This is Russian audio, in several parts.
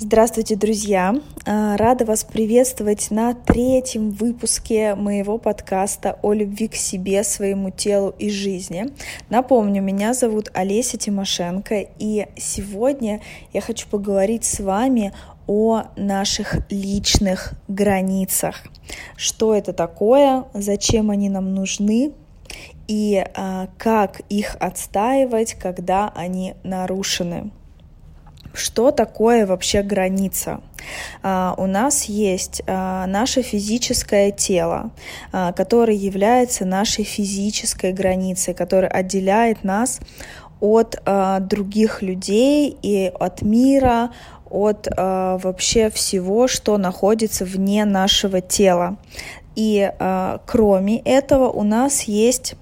Здравствуйте, друзья! А, рада вас приветствовать на третьем выпуске моего подкаста о любви к себе, своему телу и жизни. Напомню, меня зовут Олеся Тимошенко, и сегодня я хочу поговорить с вами о наших личных границах. Что это такое, зачем они нам нужны, и а, как их отстаивать, когда они нарушены. Что такое вообще граница? Uh, у нас есть uh, наше физическое тело, uh, которое является нашей физической границей, которая отделяет нас от других людей и от мира, от вообще всего, что находится вне нашего тела. И кроме этого у нас есть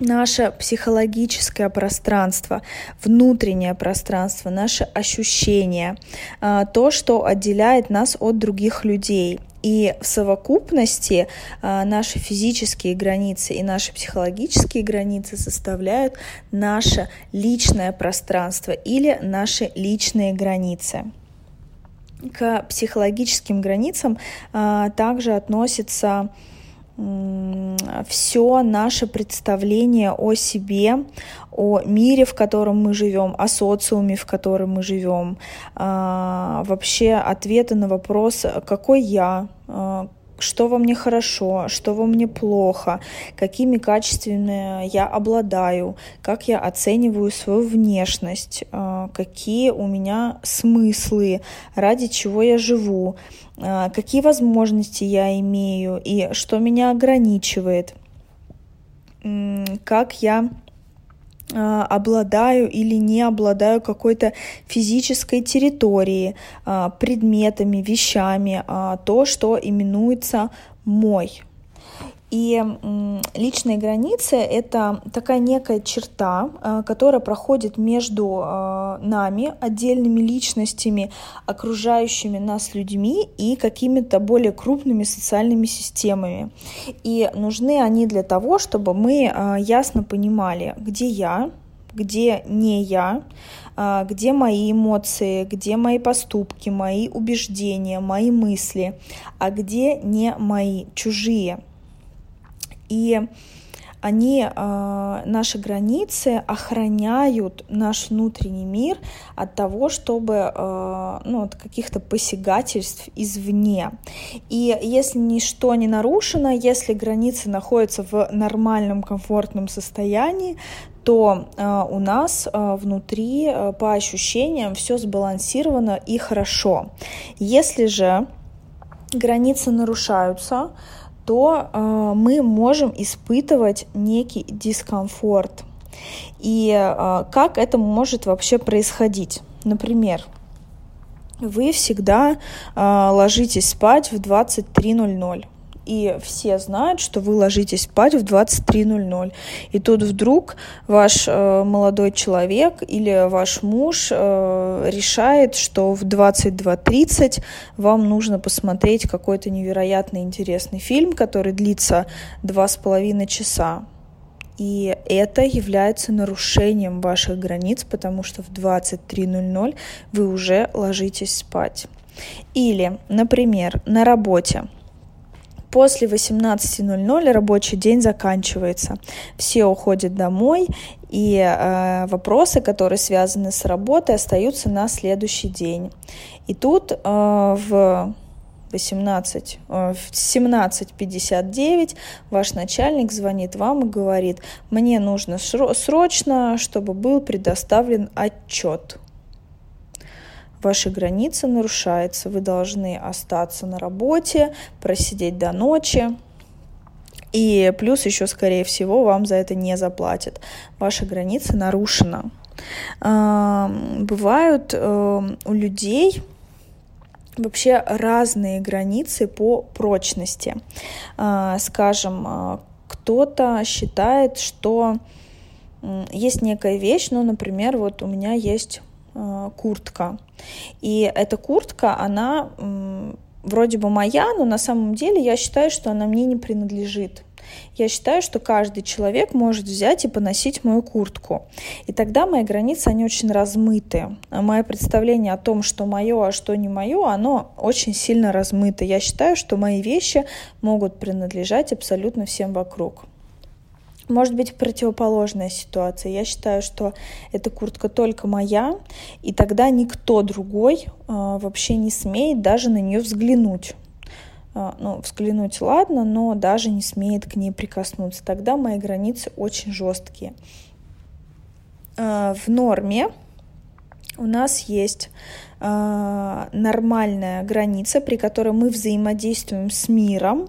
наше психологическое пространство, внутреннее пространство, наше ощущение, а, то, что отделяет нас от других людей. И в совокупности а, наши физические границы и наши психологические границы составляют наше личное пространство или наши личные границы. К психологическим границам а, также относится все наше представление о себе, о мире, в котором мы живем, о социуме, в котором мы живем, а, вообще ответы на вопрос, какой я, а, что во мне хорошо, что во мне плохо, какими качествами я обладаю, как я оцениваю свою внешность, а, какие у меня смыслы, ради чего я живу, а, какие возможности я имею и что меня ограничивает, как я обладаю или не обладаю какой-то физической территорией, а, предметами, вещами, а, то, что именуется мой. И личные границы — это такая некая черта, э, которая проходит между э, нами, отдельными личностями, окружающими нас людьми и какими-то более крупными социальными системами. И нужны они для того, чтобы мы э, ясно понимали, где я, где не я, где мои эмоции, где мои поступки, мои убеждения, мои мысли, а где не мои, чужие. И они, э, наши границы охраняют наш внутренний мир от того, чтобы, э, ну, от каких-то посягательств извне. И если ничто не нарушено, если границы находятся в нормальном, комфортном состоянии, то э, у нас внутри, по ощущениям, все сбалансировано и хорошо. Если же границы нарушаются, то э, мы можем испытывать некий дискомфорт. И э, как это может вообще происходить? Например, вы всегда э, ложитесь спать в 23.00 и все знают, что вы ложитесь спать в 23.00. И тут вдруг ваш э, молодой человек или ваш муж э, решает, что в 22.30 вам нужно посмотреть какой-то невероятно интересный фильм, который длится два с половиной часа. И это является нарушением ваших границ, потому что в 23.00 вы уже ложитесь спать. Или, например, на работе – После 18.00 рабочий день заканчивается. Все уходят домой, и э, вопросы, которые связаны с работой, остаются на следующий день. И тут э, в 18, э, в 17.59 ваш начальник звонит вам и говорит, мне нужно срочно, чтобы был предоставлен отчет ваши границы нарушаются, вы должны остаться на работе, просидеть до ночи. И плюс еще, скорее всего, вам за это не заплатят. Ваша граница нарушена. Бывают э, у людей вообще разные границы по прочности. А, скажем, а, кто-то считает, что есть некая вещь, ну, например, вот у меня есть куртка. И эта куртка, она вроде бы моя, но на самом деле я считаю, что она мне не принадлежит. Я считаю, что каждый человек может взять и поносить мою куртку. И тогда мои границы, они очень размыты. А мое представление о том, что мое, а что не мое, оно очень сильно размыто. Я считаю, что мои вещи могут принадлежать абсолютно всем вокруг. Может быть противоположная ситуация. Я считаю, что эта куртка только моя, и тогда никто другой э, вообще не смеет даже на нее взглянуть. Э, ну, взглянуть ладно, но даже не смеет к ней прикоснуться. Тогда мои границы очень жесткие. Э, в норме у нас есть э, нормальная граница, при которой мы взаимодействуем с миром,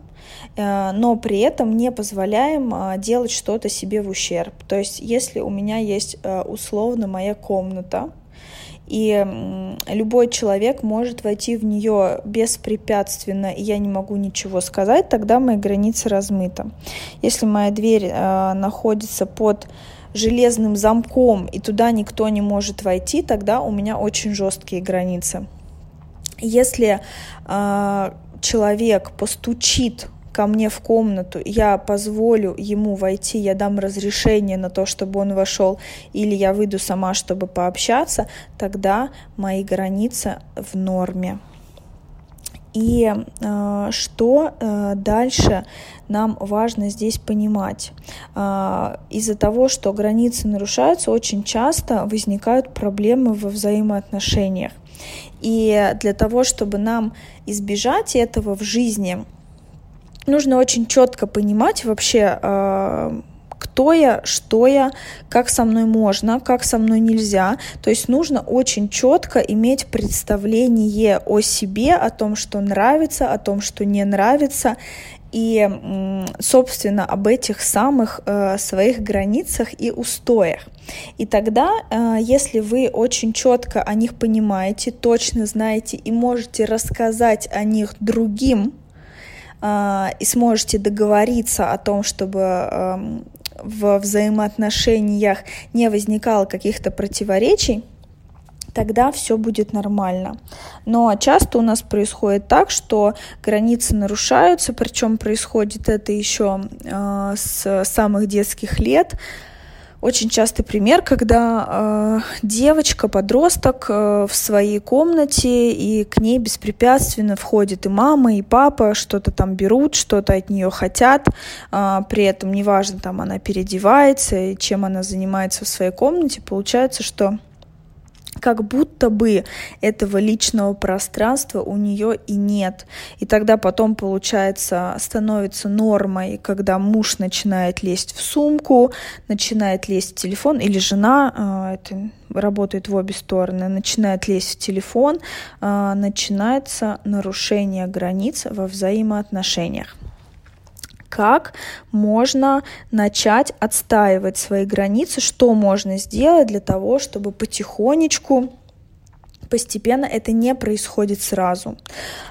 Э, но при этом не позволяем а, делать что-то себе в ущерб. То есть если у меня есть э, условно моя комната, и любой человек может войти в нее беспрепятственно, и я не могу ничего сказать, тогда мои границы размыты. Если моя дверь э, находится под железным замком, и туда никто не может войти, тогда у меня очень жесткие границы. Если э, человек постучит ко мне в комнату, я позволю ему войти, я дам разрешение на то, чтобы он вошел, или я выйду сама, чтобы пообщаться, тогда мои границы в норме. И э, что э, дальше нам важно здесь понимать? Э, из-за того, что границы нарушаются, очень часто возникают проблемы во взаимоотношениях. И для того, чтобы нам избежать этого в жизни, нужно очень четко понимать вообще, э, кто я, что я, как со мной можно, как со мной нельзя. То есть нужно очень четко иметь представление о себе, о том, что нравится, о том, что не нравится, и, собственно, об этих самых э, своих границах и устоях. И тогда, э, если вы очень четко о них понимаете, точно знаете и можете рассказать о них другим, а, и сможете договориться о том, чтобы эм, в взаимоотношениях не возникало каких-то противоречий, тогда все будет нормально. Но часто у нас происходит так, что границы нарушаются, причем происходит это еще э, с самых детских лет, очень частый пример, когда э, девочка, подросток э, в своей комнате, и к ней беспрепятственно входит и мама, и папа, что-то там берут, что-то от нее хотят, э, при этом неважно, там она переодевается, чем она занимается в своей комнате, получается, что как будто бы этого личного пространства у нее и нет. И тогда потом, получается, становится нормой, когда муж начинает лезть в сумку, начинает лезть в телефон, или жена, а, это работает в обе стороны, начинает лезть в телефон, а, начинается нарушение границ во взаимоотношениях как можно начать отстаивать свои границы, что можно сделать для того, чтобы потихонечку постепенно это не происходит сразу.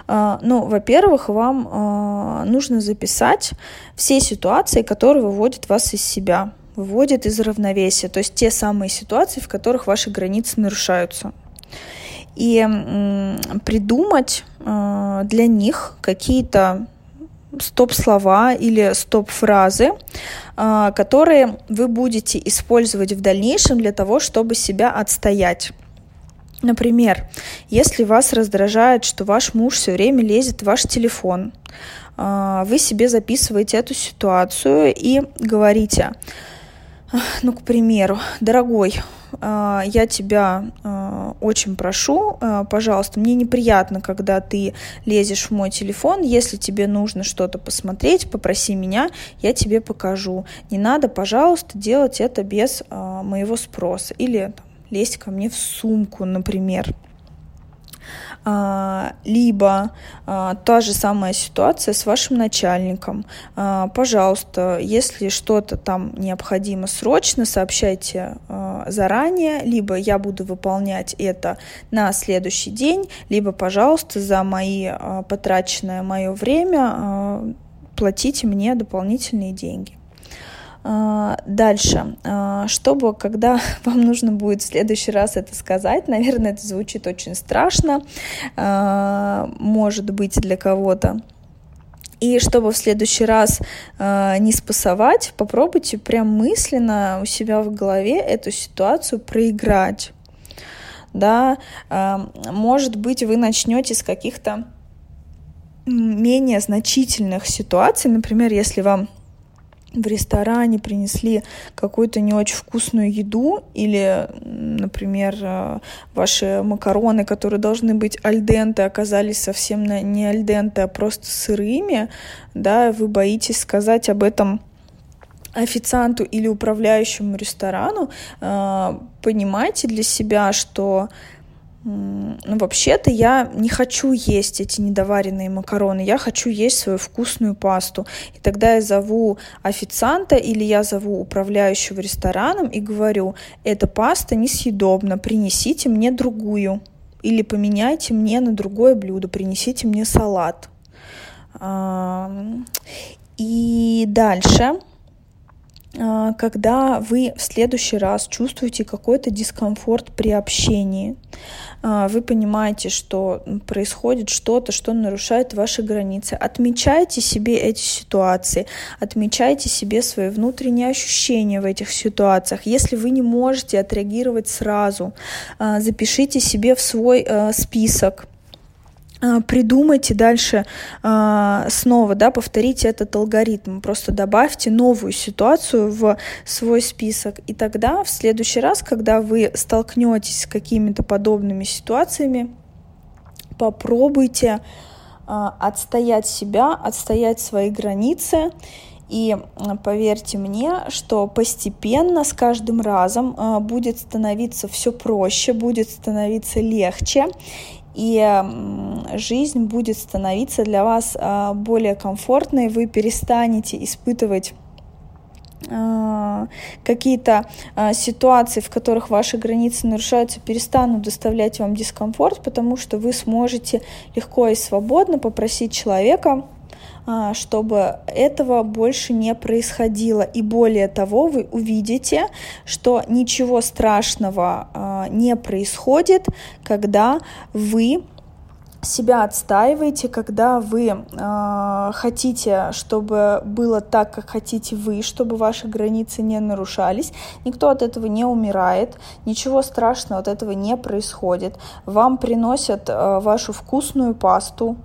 А, ну, во-первых, вам а, нужно записать все ситуации, которые выводят вас из себя, выводят из равновесия, то есть те самые ситуации, в которых ваши границы нарушаются. И придумать а, для них какие-то стоп-слова или стоп-фразы, а, которые вы будете использовать в дальнейшем для того, чтобы себя отстоять. Например, если вас раздражает, что ваш муж все время лезет в ваш телефон, а, вы себе записываете эту ситуацию и говорите, ну, к примеру, дорогой, а, я тебя а, очень прошу, а, пожалуйста, мне неприятно, когда ты лезешь в мой телефон. Если тебе нужно что-то посмотреть, попроси меня, я тебе покажу. Не надо, пожалуйста, делать это без моего спроса. Или лезть ко мне в сумку, например. А, либо а, та же самая ситуация с вашим начальником. А, пожалуйста, если что-то там необходимо срочно, сообщайте заранее, либо я буду выполнять это на следующий день, либо, пожалуйста, за мои потраченное мое время платите мне дополнительные деньги. А, дальше, а, чтобы, когда вам нужно будет в следующий раз это сказать, наверное, это звучит очень страшно, а, может быть, для кого-то. И чтобы в следующий раз э, не спасовать, попробуйте прям мысленно у себя в голове эту ситуацию проиграть. Да, э, может быть, вы начнете с каких-то менее значительных ситуаций, например, если вам в ресторане принесли какую-то не очень вкусную еду или, например, э, ваши макароны, которые должны быть альденты, оказались совсем не альденты, а просто сырыми, да, вы боитесь сказать об этом официанту или управляющему ресторану, э, понимайте для себя, что ну, вообще-то я не хочу есть эти недоваренные макароны, я хочу есть свою вкусную пасту. И тогда я зову официанта или я зову управляющего рестораном и говорю, эта паста несъедобна, принесите мне другую. Или поменяйте мне на другое блюдо, принесите мне салат. И дальше когда вы в следующий раз чувствуете какой-то дискомфорт при общении, а, вы понимаете, что происходит что-то, что нарушает ваши границы. Отмечайте себе эти ситуации, отмечайте себе свои внутренние ощущения в этих ситуациях. Если вы не можете отреагировать сразу, а, запишите себе в свой список а, придумайте дальше а, снова, да, повторите этот алгоритм, просто добавьте новую ситуацию в свой список, и тогда в следующий раз, когда вы столкнетесь с какими-то подобными ситуациями, попробуйте а, отстоять себя, отстоять свои границы, и поверьте мне, что постепенно с каждым разом будет становиться все проще, будет становиться легче, и жизнь будет становиться для вас а, более комфортной, вы перестанете испытывать а, какие-то ситуации, в которых ваши границы нарушаются, перестанут доставлять вам дискомфорт, потому что вы сможете легко и свободно попросить человека чтобы этого больше не происходило. И более того, вы увидите, что ничего страшного а, не происходит, когда вы себя отстаиваете, когда вы э, хотите, чтобы было так, как хотите вы, чтобы ваши границы не нарушались. Никто от этого не умирает, ничего страшного от этого не происходит. Вам приносят э, вашу вкусную пасту,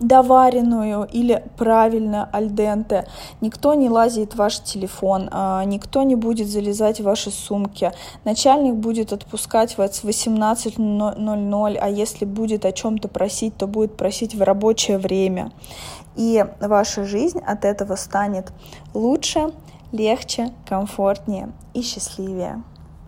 доваренную или правильно альденте. Никто не лазит в ваш телефон, а, никто не будет залезать в ваши сумки. Начальник будет отпускать вас в 18.00, а если будет о чем-то просить, то будет просить в рабочее время. И ваша жизнь от этого станет лучше, легче, комфортнее и счастливее.